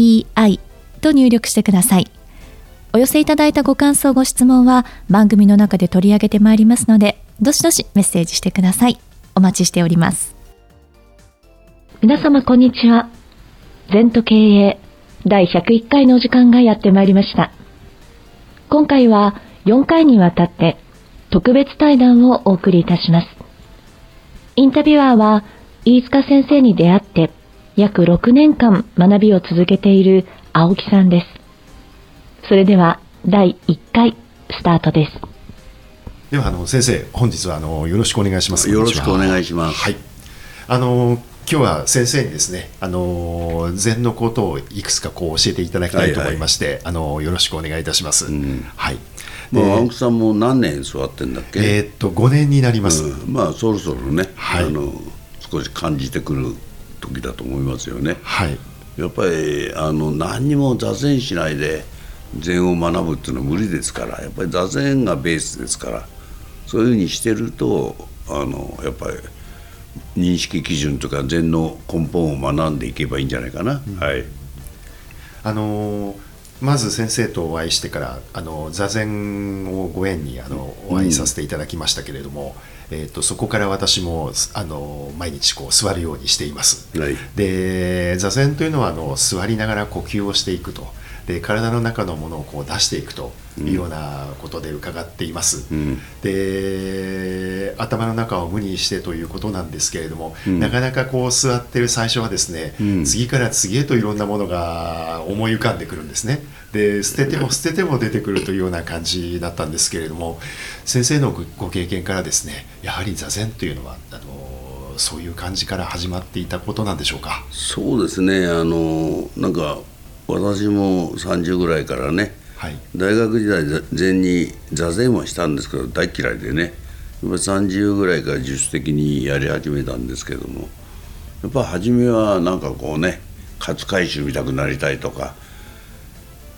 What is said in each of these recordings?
EI と入力してください。お寄せいただいたご感想、ご質問は番組の中で取り上げてまいりますので、どしどしメッセージしてください。お待ちしております。皆様こんにちは。全都経営第101回のお時間がやってまいりました。今回は4回にわたって特別対談をお送りいたします。インタビュアーは飯塚先生に出会って約6年間学びを続けている青木さんです。それでは第1回スタートです。ではあの先生本日はあのよろしくお願いします。よろしくお願いします。はい。あの今日は先生にですねあの禅のことをいくつかこう教えていただきたいと思いまして、はいはい、あのよろしくお願いいたします。うん、はい。まあ、青木さんも何年座ってんだっけ？えー、っと5年になります、うん、まあそろそろね、はい、あの少し感じてくる時だと思いますよね。はい、やっぱりあの何にも座禅しないで禅を学ぶっていうのは無理ですからやっぱり座禅がベースですからそういうふうにしてるとあのやっぱり認識基準とか禅の根本を学んでいけばいいんじゃないかな。うん、はいあのまず先生とお会いしてからあの座禅をご縁にあのお会いさせていただきましたけれども、えーと、そこから私もあの毎日こう座るようにしています、はい、で座禅というのはあの座りながら呼吸をしていくと。で体の中のものをこう出していくというようなことで伺っています、うん、で頭の中を無にしてということなんですけれども、うん、なかなかこう座ってる最初はですね、うん、次から次へといろんなものが思い浮かんでくるんですねで捨てても捨てても出てくるというような感じだったんですけれども先生のご経験からですねやはり座禅というのはあのそういう感じから始まっていたことなんでしょうか？そうですね。あのなんか私も30ぐらいからね、はい、大学時代禅に座禅はしたんですけど大嫌いでねやっぱ30ぐらいから自主的にやり始めたんですけどもやっぱ初めはなんかこうね勝海舟見たくなりたいとか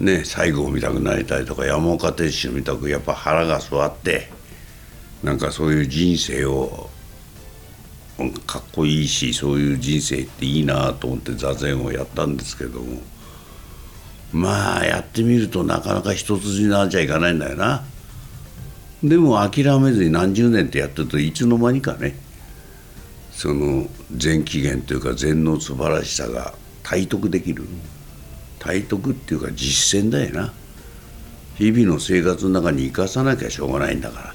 ね西郷見たくなりたいとか山岡鉄舟見たくやっぱ腹が据わってなんかそういう人生をかっこいいしそういう人生っていいなと思って座禅をやったんですけどもまあやってみるとなかなか一筋縄じゃいかないんだよな。でも諦めずに何十年ってやってるといつの間にかねその禅起源というか禅の素晴らしさが体得できる。体得っていうか実践だよな。日々の生活の中に生かさなきゃしょうがないんだから。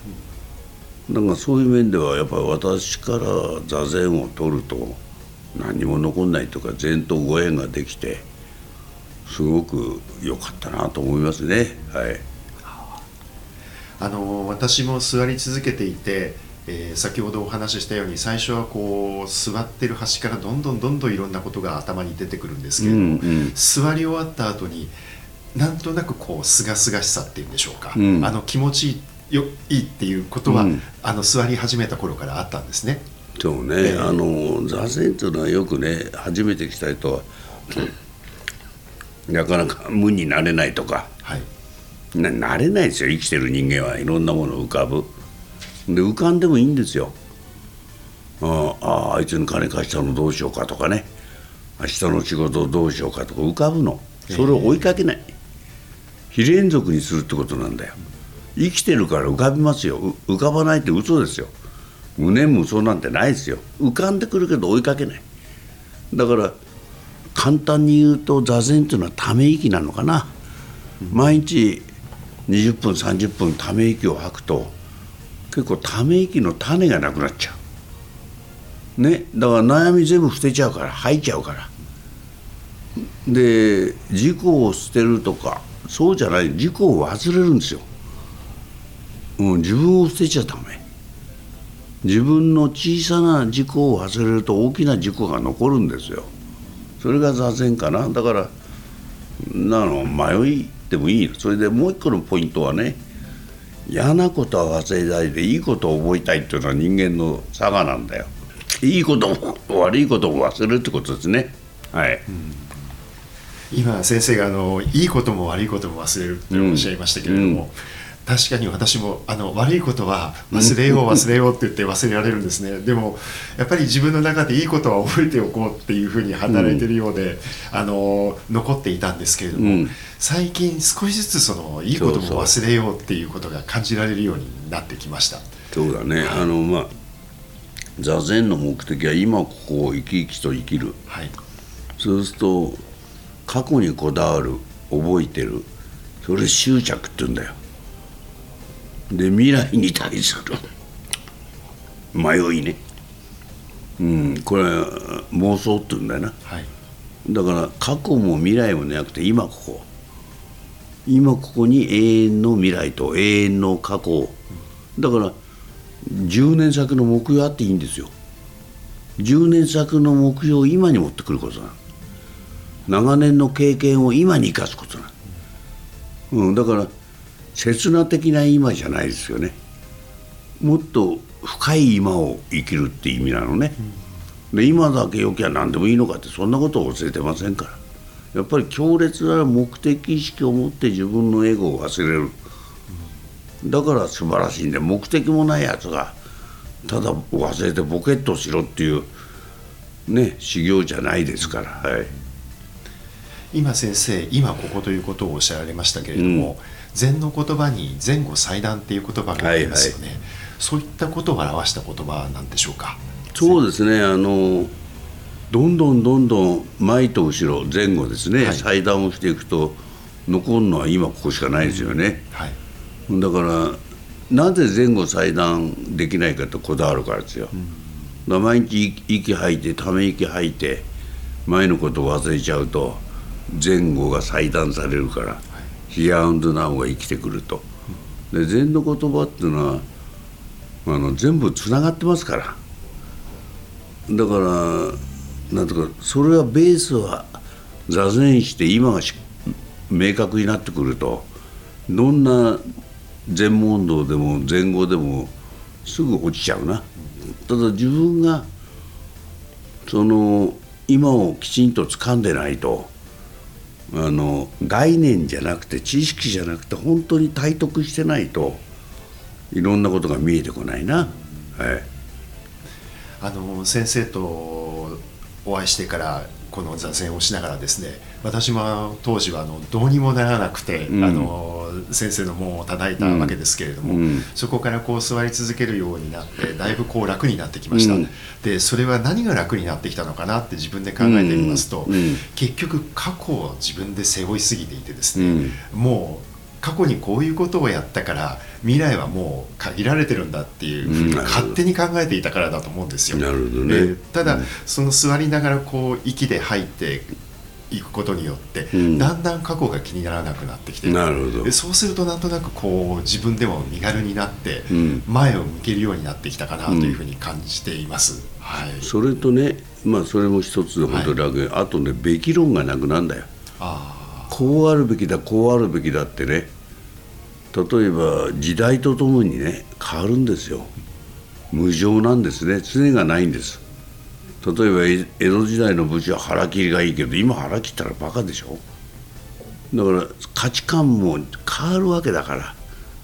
だからそういう面ではやっぱり私から座禅を取ると何も残んないとか禅とご縁ができてすごく良かったなと思いますね。はい、あの私も座り続けていて、えー、先ほどお話ししたように最初はこう座ってる端からどんどんどんどんいろんなことが頭に出てくるんですけれども、うんうん、座り終わった後になんとなくこうすがすがしさっていうんでしょうか、うん、あの気持ちいいよいいっていうことは、うん、あの座り始めた頃からあったんですね。そうね、えー、あの座禅というのはよくね初めて来た人は なかなか無になれないとか、はい、ななれないですよ。生きてる人間は。いろんなもの浮かぶで浮かんでもいいんですよ。あああいつに金貸したのどうしようかとかね。明日の仕事どうしようかとか浮かぶの。それを追いかけない、非連続にするってことなんだよ。生きてるから浮かびますよ。浮かばないって嘘ですよ。無念無想なんてないですよ。浮かんでくるけど追いかけない。だから簡単に言うと座禅っていうのはため息なのかな、毎日20分30分ため息を吐くと結構ため息の種がなくなっちゃう。ね。だから悩み全部捨てちゃうから吐いちゃうから。で自己を捨てるとかそうじゃない。自己を忘れるんですよ、うん、自分を捨てちゃダメ。自分の小さな自己を忘れると大きな自己が残るんですよ。それが座禅かな。だからなの迷いでもいいそれでもう一個のポイントはね嫌なことは忘れないでいいことを覚えたいっていうのは人間の差がなんだよ。いいことも悪いことも忘れるってことですね。はい、今先生があのいいことも悪いことも忘れるっておっしゃいましたけれども、うんうん確かに私もあの悪いことは忘れよう忘れようって言って忘れられるんですね。でもやっぱり自分の中でいいことは覚えておこうっていうふうに働いてるようで、うん、あの残っていたんですけれども、うん、最近少しずつそのいいことも忘れようっていうことが感じられるようになってきました。そうだね、はい、あのまあ座禅の目的は今ここを生き生きと生きる、はい、そうすると過去にこだわる覚えてる。それ執着って言うんだよで未来に対する。迷いね。うんこれ妄想って言うんだよな、はい、だから過去も未来もなくて今ここ。今ここに永遠の未来と永遠の過去だから10年先の目標あっていいんですよ。10年先の目標を今に持ってくることな長年の経験を今に生かすことな、うん、だから刹那的な今じゃないですよね。もっと深い今を生きるって意味なのね、うん、で今だけよきゃ何でもいいのかってそんなことを忘れてませんから。やっぱり強烈な目的意識を持って自分のエゴを忘れる、うん、だから素晴らしいんで目的もないやつがただ忘れてボケっとしろっていうね修行じゃないですから。はい。今先生今ここということをおっしゃられましたけれども、うん禅の言葉に前後祭壇っていう言葉がありますよね、はいはい、そういったことを表した言葉なんでしょうか。そうですね。あのどんどんどんどん前と後ろ前後ですね、はい、祭壇をしていくと残るのは今ここしかないですよね、はい、だからなぜ前後祭壇できないかとこだわるからですよ、うん、毎日息吐いてため息吐いて前のことを忘れちゃうと前後が祭壇されるからヒアンドナウが生きてくると。で禅の言葉っていうのはあの全部つながってますから。だからなんとかそれはベースは座禅して今が明確になってくるとどんな禅問答でも禅語でもすぐ落ちちゃうな。ただ自分がその今をきちんと掴んでないとあの概念じゃなくて知識じゃなくて本当に体得してないといろんなことが見えてこないな。はい、あの先生とお会いしてからこの座禅をしながらですね私も当時はあのどうにもならなくて、うん、あの先生の門を叩いたわけですけれども、うん、そこからこう座り続けるようになってだいぶこう楽になってきました、うん、でそれは何が楽になってきたのかなって自分で考えてみますと、結局過去を自分で背負いすぎていてですね、もう過去にこういうことをやったから未来はもう限られてるんだっていうふうに勝手に考えていたからだと思うんですよ。なるほどね、えー、ただ、その座りながらこう息で吐いていくことによって、うん、だんだん過去が気にならなくなってきてなるほど。そうするとなんとなくこう自分でも身軽になって前を向けるようになってきたかなというふうに感じています。うん、はい、それとねまあそれも一つで本当に楽、はい、あとねべき論がなくなんだよ。あ。こうあるべきだこうあるべきだってね例えば時代とともにね変わるんですよ。無常なんですね。常がないんです例えば江戸時代の武士は腹切りがいいけど今腹切ったらバカでしょ？だから価値観も変わるわけだから。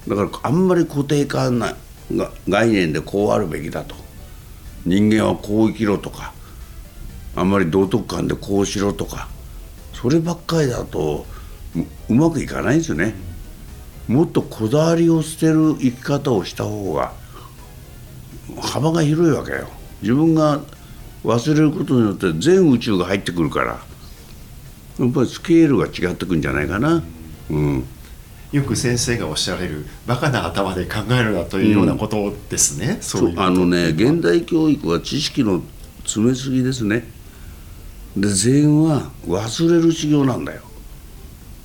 だからあんまり固定化な概念でこうあるべきだと。人間はこう生きろとか。あんまり道徳観でこうしろとか。そればっかりだとうまくいかないんですよね。もっとこだわりを捨てる生き方をした方が幅が広いわけよ。自分が忘れることによって全宇宙が入ってくるから。やっぱりスケールが違ってくんじゃないかな。うん。よく先生がおっしゃられるバカな頭で考えるなというようなことですね、うん、そうあのね現代教育は知識の詰めすぎですね。で禅は忘れる修行なんだよ。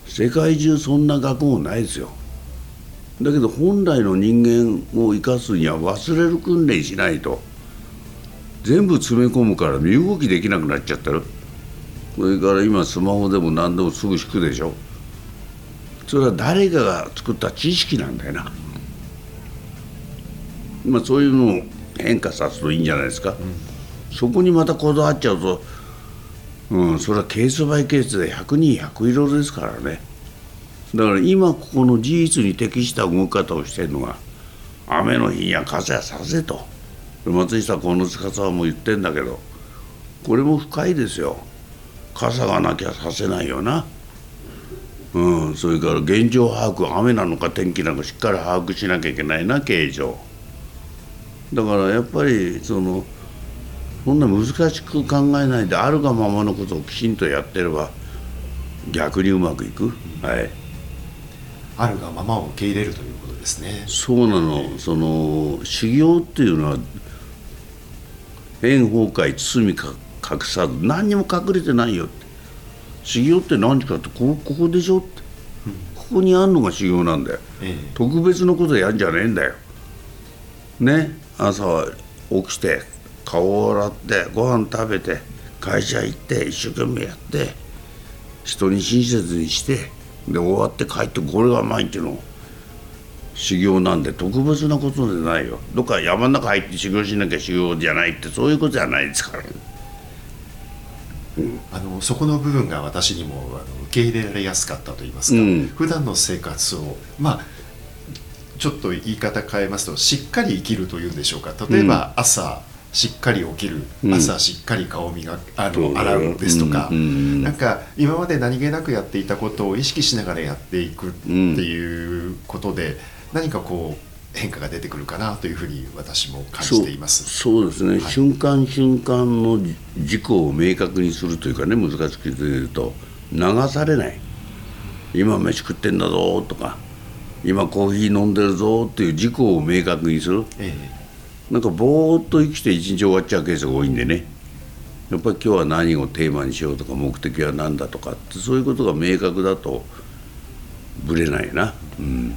世界中そんな学問ないですよ。だけど本来の人間を生かすには忘れる訓練しないと全部詰め込むから身動きできなくなっちゃってるそれから今スマホでも何でもすぐ敷くでしょ。それは誰かが作った知識なんだよな、まあ、そういうのを変化さすといいんじゃないですか、うん、そこにまたこだわっちゃうと、うん、それはケースバイケースで100人100色ですからね。だから今ここの事実に適した動き方をしてるのが雨の日には傘やさせと。松下幸之助さんも言ってんだけどこれも深いですよ。傘がなきゃさせないよな。うんそれから現状把握雨なのか天気なのかしっかり把握しなきゃいけないな形状。だからやっぱりそのそんな難しく考えないであるがままのことをきちんとやってれば逆にうまくいく、はい、あるがままを受け入れるということですね。そうなの。その修行っていうのは円崩壊包み隠さず何にも隠れてないよって。修行って何かってこここでしょって、ここにあんのが修行なんだよ、ええ、特別なことやんじゃねえんだよ。ね朝起きて顔を洗ってご飯食べて会社行って一生懸命やって人に親切にしてで終わって帰ってこれが毎日の修行なんで特別なことでないよ。どっか山の中入って修行しなきゃ修行じゃないってそういうことじゃないですから、うん、あのそこの部分が私にもあの受け入れられやすかったと言いますか、うん、普段の生活をまあちょっと言い方変えますとしっかり生きるというんでしょうか。例えば朝、うん。しっかり起きる。朝しっかり顔磨あの洗うですとか、なんか今まで何気なくやっていたことを意識しながらやっていくっていうことで、何かこう変化が出てくるかなというふうに私も感じています。そうですね、はい、瞬間瞬間の事故を明確にするというかね難しく言うと流されない。今飯食ってんだぞとか今コーヒー飲んでるぞっていう事故を明確にする、ええ。なんかぼーっと生きて一日終わっちゃうケースが多いんでね。やっぱり今日は何をテーマにしようとか目的は何だとかってそういうことが明確だとぶれないな。うん